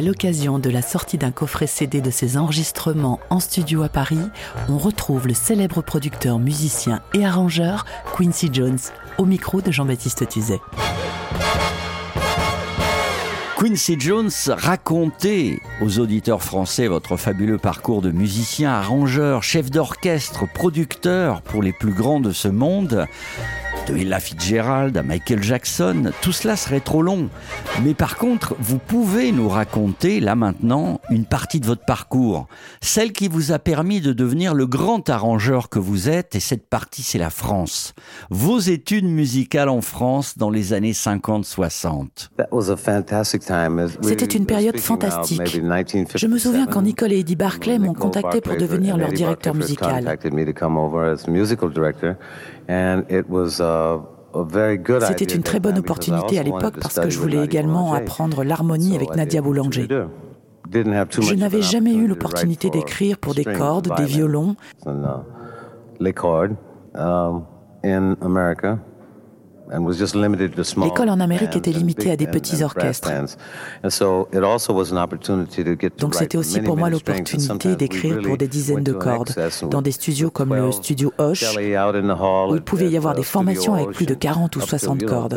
L'occasion de la sortie d'un coffret CD de ses enregistrements en studio à Paris, on retrouve le célèbre producteur, musicien et arrangeur Quincy Jones au micro de Jean-Baptiste Tuzet. Quincy Jones, racontez aux auditeurs français votre fabuleux parcours de musicien, arrangeur, chef d'orchestre, producteur pour les plus grands de ce monde. De Ella Fitzgerald à Michael Jackson, tout cela serait trop long. Mais par contre, vous pouvez nous raconter, là maintenant, une partie de votre parcours. Celle qui vous a permis de devenir le grand arrangeur que vous êtes, et cette partie, c'est la France. Vos études musicales en France dans les années 50-60. C'était une période fantastique. Je me souviens quand Nicole et Eddie Barclay m'ont contacté pour devenir leur directeur musical. C'était une très bonne opportunité à l'époque parce que je voulais également apprendre l'harmonie avec Nadia Boulanger. Je n'avais jamais eu l'opportunité d'écrire pour des cordes, des violons. L'école en Amérique était limitée à des petits orchestres. Donc c'était aussi pour moi l'opportunité d'écrire pour des dizaines de cordes, dans des studios comme le studio Hoche, où il pouvait y avoir des formations avec plus de 40 ou 60 cordes.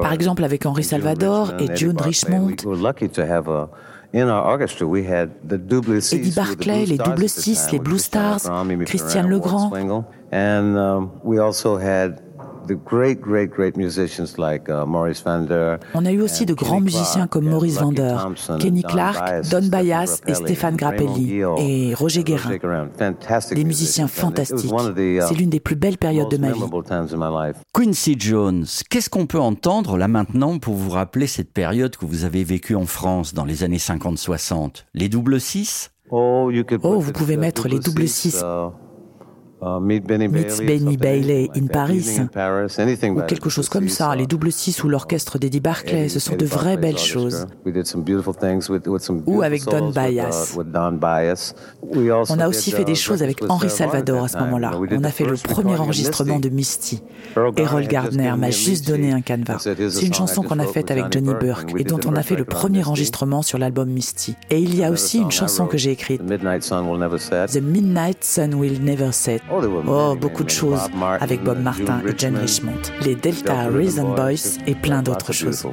Par exemple avec Henri Salvador et June Richmond, Eddie Barclay, les Double Six, les Blue Stars, Christiane Legrand. On a eu aussi de grands musiciens comme Maurice Vander, Kenny Clark, Don Byas et Stéphane Grappelli et Roger Guérin. Des musiciens fantastiques. C'est l'une des plus belles périodes de ma vie. Quincy Jones, qu'est-ce qu'on peut entendre là maintenant pour vous rappeler cette période que vous avez vécue en France dans les années 50-60 Les double six? Oh, vous pouvez mettre les double six. Meets Benny Bailey in Paris, ou quelque chose comme ça, les double six ou l'orchestre d'Eddie Barclay, ce sont de vraies belles choses. Ou avec Don Byas. On a aussi fait des choses avec Henri Salvador à ce moment-là. On a fait le premier enregistrement de Misty. Errol Gardner m'a juste donné un canevas. C'est une chanson qu'on a faite avec Johnny Burke et dont on a fait le premier enregistrement sur l'album Misty. Et il y a aussi une chanson que j'ai écrite, The Midnight Sun Will Never Set. Oh, beaucoup de choses avec Bob Martin et Jen Richmond, les Delta Rhythm Boys et plein d'autres choses.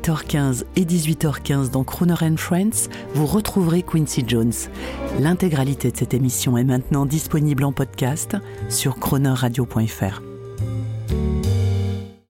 17h15 et 18h15 dans Crooner and Friends, vous retrouverez Quincy Jones. L'intégralité de cette émission est maintenant disponible en podcast sur cronerradio.fr.